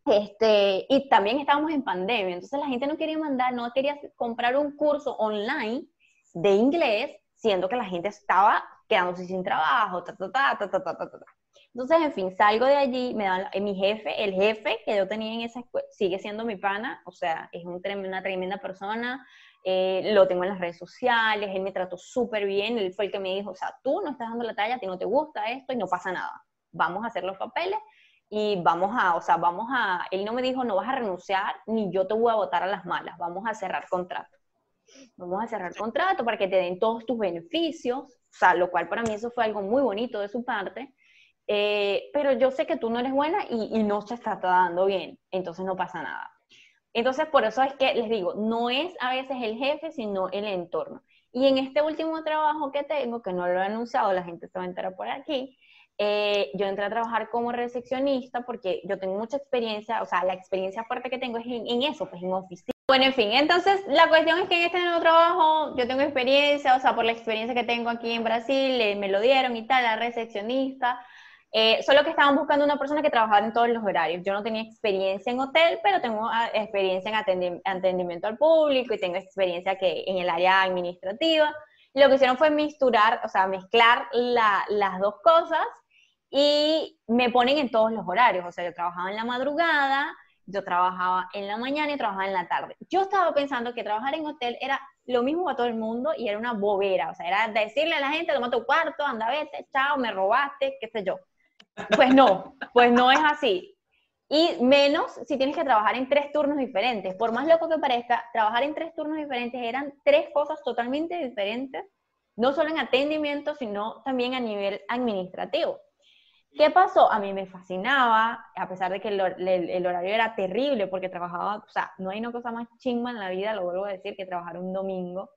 Este, y también estábamos en pandemia, entonces la gente no quería mandar, no quería comprar un curso online de inglés, siendo que la gente estaba quedándose sin trabajo, ta, ta, ta, ta, ta, ta. Entonces, en fin, salgo de allí, me dan, mi jefe, el jefe que yo tenía en esa escuela, sigue siendo mi pana, o sea, es un una tremenda persona, eh, lo tengo en las redes sociales, él me trató súper bien, él fue el que me dijo, o sea, tú no estás dando la talla, a ti no te gusta esto y no pasa nada, vamos a hacer los papeles y vamos a, o sea, vamos a, él no me dijo, no vas a renunciar, ni yo te voy a votar a las malas, vamos a cerrar contrato. Vamos a cerrar contrato para que te den todos tus beneficios, o sea, lo cual para mí eso fue algo muy bonito de su parte. Eh, pero yo sé que tú no eres buena y, no se está dando bien, entonces no pasa nada. Entonces, por eso es que les digo, no es a veces el jefe, sino el entorno. Y en este último trabajo que tengo, que no lo he anunciado, la gente se va a enterar por aquí, eh, yo entré a trabajar como recepcionista porque yo tengo mucha experiencia, o sea, la experiencia fuerte que tengo es en, eso, pues en oficina. Bueno, en fin, entonces la cuestión es que en este nuevo trabajo yo tengo experiencia, o sea, por la experiencia que tengo aquí en Brasil, eh, me lo dieron y tal, la recepcionista, eh, solo que estaban buscando una persona que trabajara en todos los horarios. Yo no tenía experiencia en hotel, pero tengo ah, experiencia en atendimiento al público y tengo experiencia que en el área administrativa. lo que hicieron fue mezclar, o sea, mezclar las dos cosas y me ponen en todos los horarios. O sea, yo trabajaba en la madrugada, yo trabajaba en la mañana y trabajaba en la tarde. Yo estaba pensando que trabajar en hotel era lo mismo para todo el mundo y era una bobera. O sea, era decirle a la gente, toma tu cuarto, anda, vete, chao, me robaste, qué sé yo. Pues no, pues no es así. Y menos si tienes que trabajar en tres turnos diferentes. Por más loco que parezca, trabajar en tres turnos diferentes eran tres cosas totalmente diferentes, no solo en atendimiento, sino también a nivel administrativo. ¿Qué pasó? A mí me fascinaba, a pesar de que el, horario era terrible, porque trabajaba, o sea, no hay una cosa más chingma en la vida, lo vuelvo a decir, que trabajar un domingo.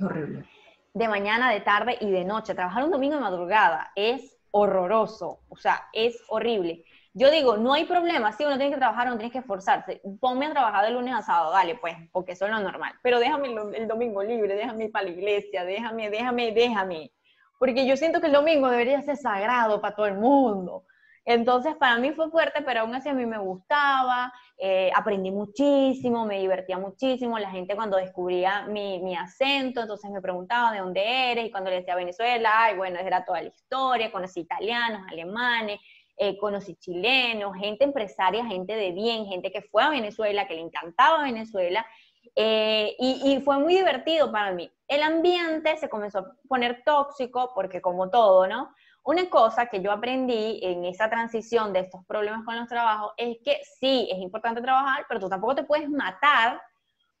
Horrible. De mañana, de tarde y de noche. Trabajar un domingo de madrugada es horroroso, o sea, es horrible. Yo digo, no hay problema, si uno tiene que trabajar, uno tiene que esforzarse. Ponme a trabajar de lunes a sábado, dale, pues, porque eso es lo normal. Pero déjame el, domingo libre, déjame ir para la iglesia, déjame, déjame, déjame. Porque yo siento que el domingo debería ser sagrado para todo el mundo. Entonces, para mí fue fuerte, pero aún así a mí me gustaba, eh, aprendí muchísimo, me divertía muchísimo. La gente cuando descubría mi, mi, acento, entonces me preguntaba de dónde eres, y cuando le decía Venezuela, ay, bueno, era toda la historia, conocí italianos, alemanes, eh, conocí chilenos, gente empresaria, gente de bien, gente que fue a Venezuela, que le encantaba Venezuela, eh, y, y, fue muy divertido para mí. El ambiente se comenzó a poner tóxico, porque como todo, ¿no? Una cosa que yo aprendí en esa transición de estos problemas con los trabajos es que sí, es importante trabajar, pero tú tampoco te puedes matar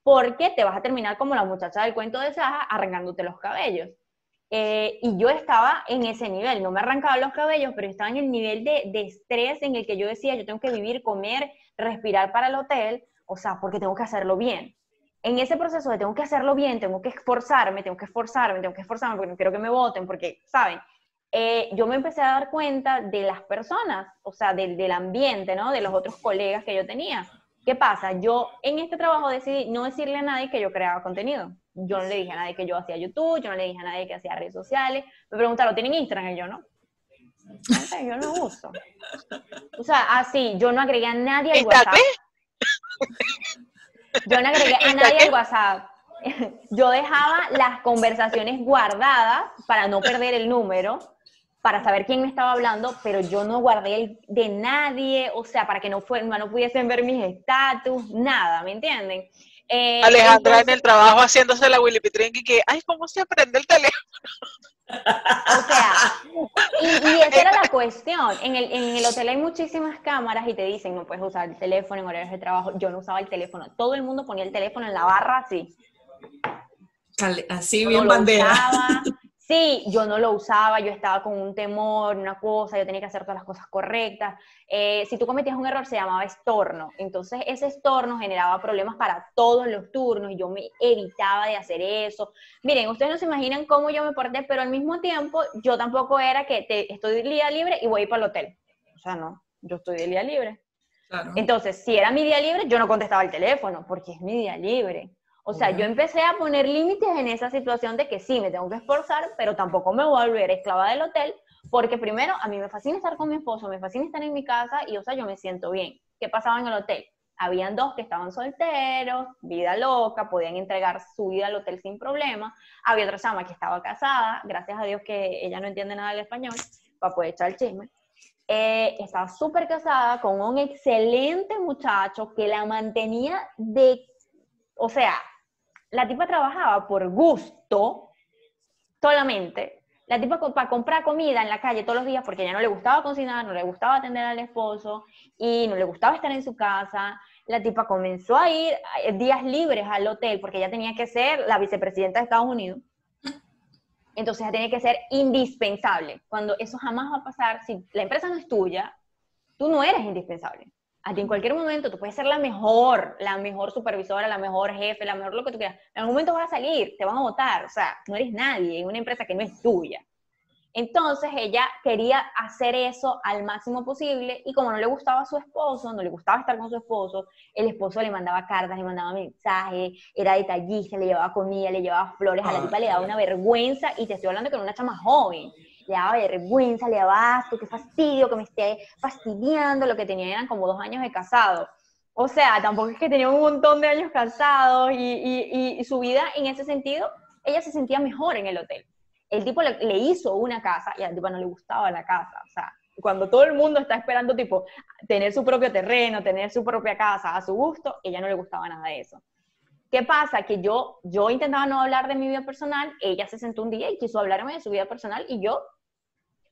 porque te vas a terminar como la muchacha del cuento de Saja arrancándote los cabellos. Eh, y yo estaba en ese nivel, no me arrancaba los cabellos, pero estaba en el nivel de, de estrés en el que yo decía, yo tengo que vivir, comer, respirar para el hotel, o sea, porque tengo que hacerlo bien. En ese proceso de tengo que hacerlo bien, tengo que esforzarme, tengo que esforzarme, tengo que esforzarme porque no quiero que me voten, porque, ¿saben? Eh, yo me empecé a dar cuenta de las personas, o sea, del, del ambiente, ¿no? De los otros colegas que yo tenía. ¿Qué pasa? Yo en este trabajo decidí no decirle a nadie que yo creaba contenido. Yo no le dije a nadie que yo hacía YouTube, yo no le dije a nadie que hacía redes sociales. Me preguntaron, ¿tienen Instagram? Y yo no. yo no uso. O sea, así, yo no agregué a nadie al WhatsApp. Yo no agregué a nadie al WhatsApp. Yo dejaba las conversaciones guardadas para no perder el número, para saber quién me estaba hablando, pero yo no guardé el de nadie, o sea, para que no, fue, no pudiesen ver mis estatus, nada, ¿me entienden? Eh, Alejandra en el trabajo haciéndose la Willy Pitrinki que, ay, ¿cómo se aprende el teléfono? O sea, y, esa era la cuestión. En el, en el hotel hay muchísimas cámaras y te dicen, no puedes usar el teléfono en horarios de trabajo. Yo no usaba el teléfono. Todo el mundo ponía el teléfono en la barra así. Así bien bandera. Sí, yo no lo usaba, yo estaba con un temor, una cosa, yo tenía que hacer todas las cosas correctas. Eh, si tú cometías un error, se llamaba estorno. Entonces, ese estorno generaba problemas para todos los turnos y yo me evitaba de hacer eso. Miren, ustedes no se imaginan cómo yo me porté, pero al mismo tiempo, yo tampoco era que te, estoy de día libre y voy a ir para el hotel. O sea, no, yo estoy de día libre. Entonces, si era mi día libre, yo no contestaba el teléfono, porque es mi día libre. O sea, yo empecé a poner límites en esa situación de que sí, me tengo que esforzar, pero tampoco me voy a volver esclava del hotel, porque primero, a mí me fascina estar con mi esposo, me fascina estar en mi casa y, o sea, yo me siento bien. ¿Qué pasaba en el hotel? Habían dos que estaban solteros, vida loca, podían entregar su vida al hotel sin problema. Había otra chama que estaba casada, gracias a Dios que ella no entiende nada del español, para poder echar el chisme. Eh, estaba súper casada con un excelente muchacho que la mantenía de, o sea, la tipa trabajaba por gusto solamente. La tipa para comprar comida en la calle todos los días porque ya no le gustaba cocinar, no le gustaba atender al esposo y no le gustaba estar en su casa. La tipa comenzó a ir eh, días libres al hotel porque ella tenía que ser la vicepresidenta de Estados Unidos. Entonces ella tenía que ser indispensable. Cuando eso jamás va a pasar, si la empresa no es tuya, tú no eres indispensable. A ti en cualquier momento tú puedes ser la mejor, la mejor supervisora, la mejor jefe, la mejor lo que tú quieras. En algún momento vas a salir, te van a votar, o sea, no eres nadie en una empresa que no es tuya. Entonces ella quería hacer eso al máximo posible y como no le gustaba a su esposo, no le gustaba estar con su esposo, el esposo le mandaba cartas, le mandaba mensajes, era detallista, le llevaba comida, le llevaba flores, a la tipa le daba una vergüenza y te estoy hablando con una chama joven le daba vergüenza, le daba asco, qué fastidio, que me esté fastidiando, lo que tenía eran como dos años de casado. O sea, tampoco es que tenía un montón de años casados y, su vida en ese sentido, ella se sentía mejor en el hotel. El tipo le, hizo una casa y al tipo no le gustaba la casa. O sea, cuando todo el mundo está esperando, tipo, tener su propio terreno, tener su propia casa a su gusto, ella no le gustaba nada de eso. ¿Qué pasa? Que yo, yo intentaba no hablar de mi vida personal, ella se sentó un día y quiso hablarme de su vida personal y yo,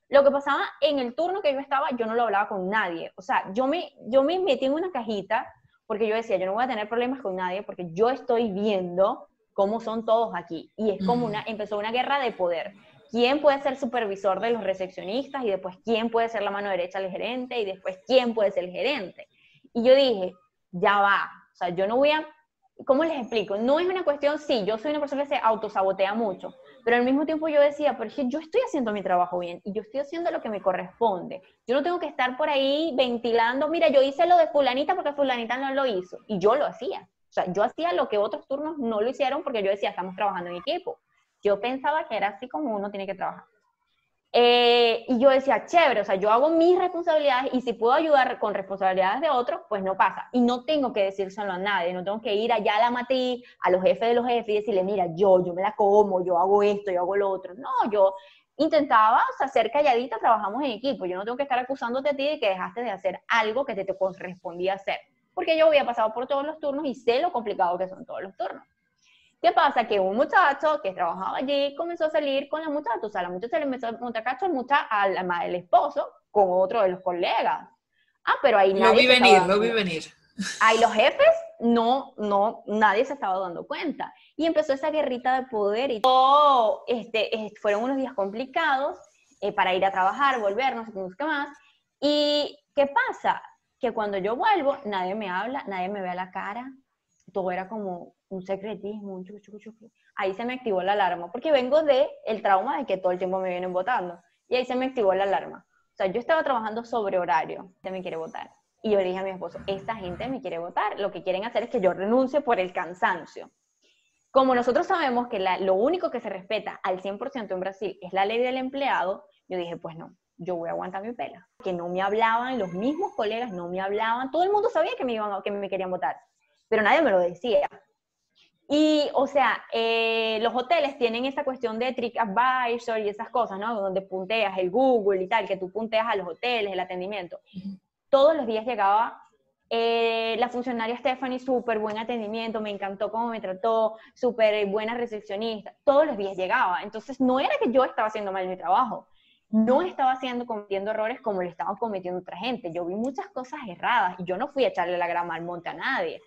lo que pasaba en el turno que yo estaba, yo no lo hablaba con nadie. O sea, yo me, yo me metí en una cajita porque yo decía, yo no voy a tener problemas con nadie porque yo estoy viendo cómo son todos aquí. Y es como una, empezó una guerra de poder. ¿Quién puede ser supervisor de los recepcionistas? Y después, ¿quién puede ser la mano derecha del gerente? Y después, ¿quién puede ser el gerente? Y yo dije, ya va. O sea, yo no voy a ¿cómo les explico? No es una cuestión, sí, yo soy una persona que se autosabotea mucho, pero al mismo tiempo yo decía, pero yo estoy haciendo mi trabajo bien y yo estoy haciendo lo que me corresponde. Yo no tengo que estar por ahí ventilando, mira, yo hice lo de fulanita porque fulanita no lo hizo y yo lo hacía. O sea, yo hacía lo que otros turnos no lo hicieron porque yo decía, estamos trabajando en equipo. Yo pensaba que era así como uno tiene que trabajar. Eh, y yo decía, chévere, o sea, yo hago mis responsabilidades y si puedo ayudar con responsabilidades de otros, pues no pasa. Y no tengo que decírselo a nadie, no tengo que ir allá a la matí, a los jefes de los jefes y decirle, mira, yo, yo me la como, yo hago esto, yo hago lo otro. No, yo intentaba, o sea, ser calladita, trabajamos en equipo. Yo no tengo que estar acusándote a ti de que dejaste de hacer algo que te, te correspondía hacer. Porque yo había pasado por todos los turnos y sé lo complicado que son todos los turnos. ¿Qué pasa? Que un muchacho que trabajaba allí comenzó a salir con la muchacha, o sea, la muchacha le empezó a montar cacho al, al esposo con otro de los colegas. Ah, pero ahí nadie. Lo vi venir, lo vi venir. Ahí los jefes, no, no, nadie se estaba dando cuenta. Y empezó esa guerrita de poder y todo, este, fueron unos días complicados eh, para ir a trabajar, volver, no sé qué más. ¿Y qué pasa? Que cuando yo vuelvo, nadie me habla, nadie me ve a la cara, todo era como un secretismo, un Ahí se me activó la alarma, porque vengo de el trauma de que todo el tiempo me vienen votando. Y ahí se me activó la alarma. O sea, yo estaba trabajando sobre horario, se me quiere votar. Y yo le dije a mi esposo, esta gente me quiere votar, lo que quieren hacer es que yo renuncie por el cansancio. Como nosotros sabemos que lo único que se respeta al 100% en Brasil es la ley del empleado, yo dije, pues no, yo voy a aguantar mi pela. Que no me hablaban, los mismos colegas no me hablaban, todo el mundo sabía que me, iban que me querían votar, pero nadie me lo decía. Y, o sea, eh, los hoteles tienen esa cuestión de Trick Advisor y esas cosas, ¿no? Donde punteas el Google y tal, que tú punteas a los hoteles, el atendimiento. Todos los días llegaba eh, la funcionaria Stephanie, súper buen atendimiento, me encantó cómo me trató, súper buena recepcionista. Todos los días llegaba. Entonces, no era que yo estaba haciendo mal mi trabajo. No estaba haciendo, cometiendo errores como le estaban cometiendo otra gente. Yo vi muchas cosas erradas y yo no fui a echarle la grama al monte a nadie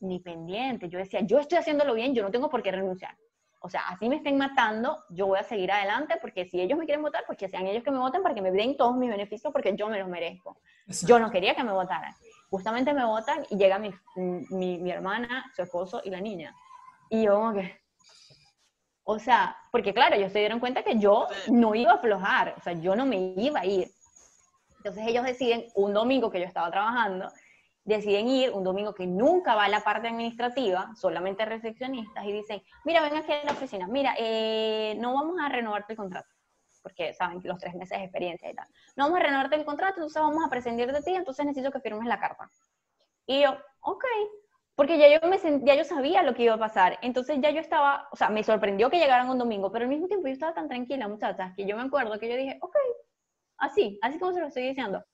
ni pendiente. Yo decía, yo estoy haciéndolo bien, yo no tengo por qué renunciar. O sea, así me estén matando, yo voy a seguir adelante porque si ellos me quieren votar, pues que sean ellos que me voten para que me den todos mis beneficios porque yo me los merezco. Yo no quería que me votaran. Justamente me votan y llega mi, mi, mi, hermana, su esposo y la niña. Y yo como que... O sea, porque claro, ellos se dieron cuenta que yo no iba a aflojar, o sea, yo no me iba a ir. Entonces ellos deciden, un domingo que yo estaba trabajando, deciden ir un domingo que nunca va a la parte administrativa, solamente recepcionistas, y dicen, mira, ven aquí a la oficina, mira, eh, no vamos a renovarte el contrato, porque saben que los tres meses de experiencia y tal. No vamos a renovarte el contrato, entonces vamos a prescindir de ti, entonces necesito que firmes la carta. Y yo, ok, porque ya yo, me ya yo sabía lo que iba a pasar, entonces ya yo estaba, o sea, me sorprendió que llegaran un domingo, pero al mismo tiempo yo estaba tan tranquila, muchachas, que yo me acuerdo que yo dije, ok, así, así como se lo estoy diciendo.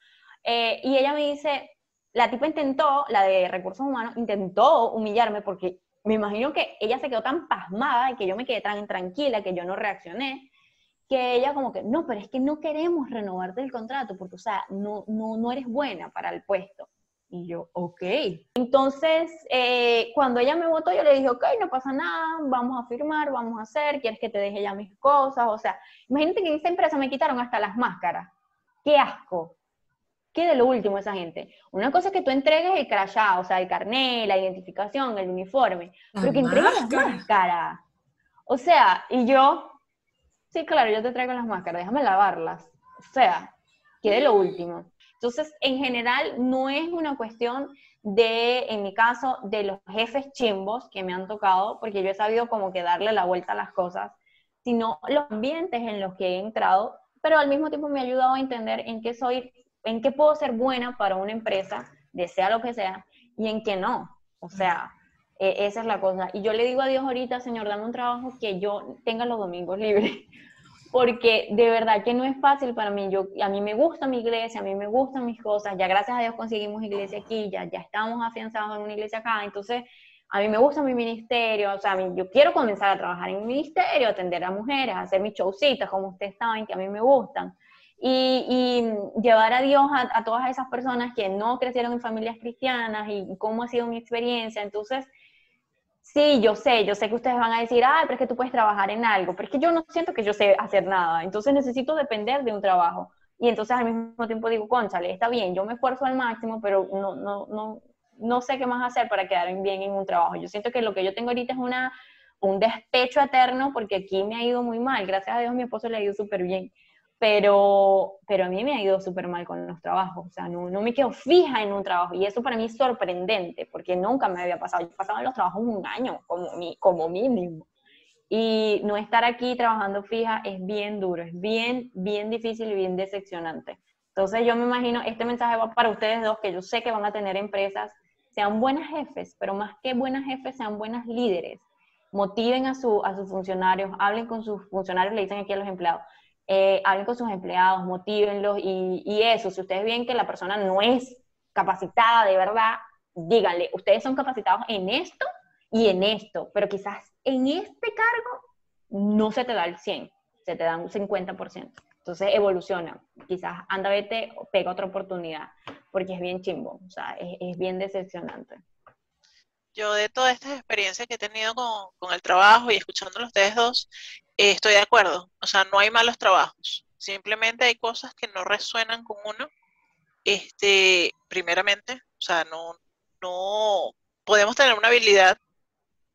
Eh, y ella me dice, la tipa intentó, la de recursos humanos, intentó humillarme porque me imagino que ella se quedó tan pasmada y que yo me quedé tan tranquila que yo no reaccioné, que ella como que, no, pero es que no queremos renovarte el contrato porque, o sea, no, no, no eres buena para el puesto. Y yo, ok. Entonces, eh, cuando ella me votó, yo le dije, ok, no pasa nada, vamos a firmar, vamos a hacer, quieres que te deje ya mis cosas. O sea, imagínate que en esta empresa me quitaron hasta las máscaras. ¡Qué asco! ¿Qué de lo último esa gente? Una cosa es que tú entregues el crashado, o sea, el carnet, la identificación, el uniforme, pero que entregues las máscaras. O sea, y yo, sí, claro, yo te traigo las máscaras, déjame lavarlas. O sea, ¿qué de lo último? Entonces, en general, no es una cuestión de, en mi caso, de los jefes chimbos que me han tocado, porque yo he sabido como que darle la vuelta a las cosas, sino los ambientes en los que he entrado, pero al mismo tiempo me ha ayudado a entender en qué soy en qué puedo ser buena para una empresa, desea lo que sea, y en qué no. O sea, e, esa es la cosa. Y yo le digo a Dios ahorita, Señor, dame un trabajo que yo tenga los domingos libres, porque de verdad que no es fácil para mí. Yo, a mí me gusta mi iglesia, a mí me gustan mis cosas, ya gracias a Dios conseguimos iglesia aquí, ya, ya estamos afianzados en una iglesia acá, entonces a mí me gusta mi ministerio, o sea, yo quiero comenzar a trabajar en mi ministerio, atender a mujeres, hacer mis showcitas, como ustedes saben, que a mí me gustan y, llevar a Dios a, todas esas personas que no crecieron en familias cristianas y, cómo ha sido mi experiencia. Entonces, sí, yo sé, yo sé que ustedes van a decir, ah, pero es que tú puedes trabajar en algo, pero es que yo no siento que yo sé hacer nada, entonces necesito depender de un trabajo. Y entonces al mismo tiempo digo, conchale, está bien, yo me esfuerzo al máximo, pero no, no, no, no sé qué más hacer para quedar bien en un trabajo. Yo siento que lo que yo tengo ahorita es una, un despecho eterno porque aquí me ha ido muy mal. Gracias a Dios mi esposo le ha ido súper bien pero, pero a mí me ha ido súper mal con los trabajos, o sea, no, no, me quedo fija en un trabajo y eso para mí es sorprendente porque nunca me había pasado, yo pasaba en los trabajos un año como, mi, como mínimo y no estar aquí trabajando fija es bien duro, es bien, bien difícil y bien decepcionante. Entonces yo me imagino, este mensaje va para ustedes dos, que yo sé que van a tener empresas, sean buenas jefes, pero más que buenas jefes, sean buenas líderes, motiven a, su, a sus funcionarios, hablen con sus funcionarios, le dicen aquí a los empleados, eh, hablen con sus empleados, motívenlos y, y, eso, si ustedes ven que la persona no es capacitada de verdad, díganle, ustedes son capacitados en esto y en esto, pero quizás en este cargo no se te da el 100, se te da un 50%. Entonces evoluciona, quizás anda, vete, pega otra oportunidad, porque es bien chimbo, o sea, es, es bien decepcionante. Yo de todas estas experiencias que he tenido con, con el trabajo y escuchándolo ustedes dos, eh, estoy de acuerdo, o sea, no hay malos trabajos, simplemente hay cosas que no resuenan con uno, este, primeramente, o sea, no, no, podemos tener una habilidad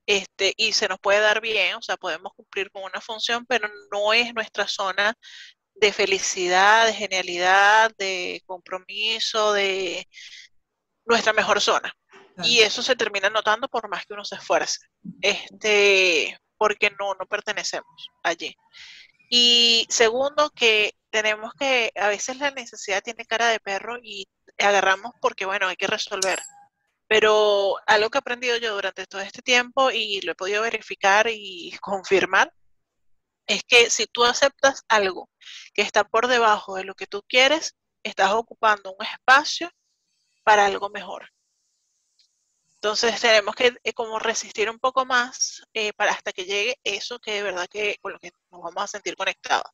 este, y se nos puede dar bien, o sea, podemos cumplir con una función, pero no es nuestra zona de felicidad, de genialidad, de compromiso, de nuestra mejor zona. Y eso se termina notando por más que uno se esfuerce, este, porque no, no pertenecemos allí. Y segundo, que tenemos que, a veces la necesidad tiene cara de perro y agarramos porque, bueno, hay que resolver. Pero algo que he aprendido yo durante todo este tiempo y lo he podido verificar y confirmar, es que si tú aceptas algo que está por debajo de lo que tú quieres, estás ocupando un espacio para algo mejor. Entonces tenemos que eh, como resistir un poco más eh, para hasta que llegue eso que de verdad que con lo que nos vamos a sentir conectados.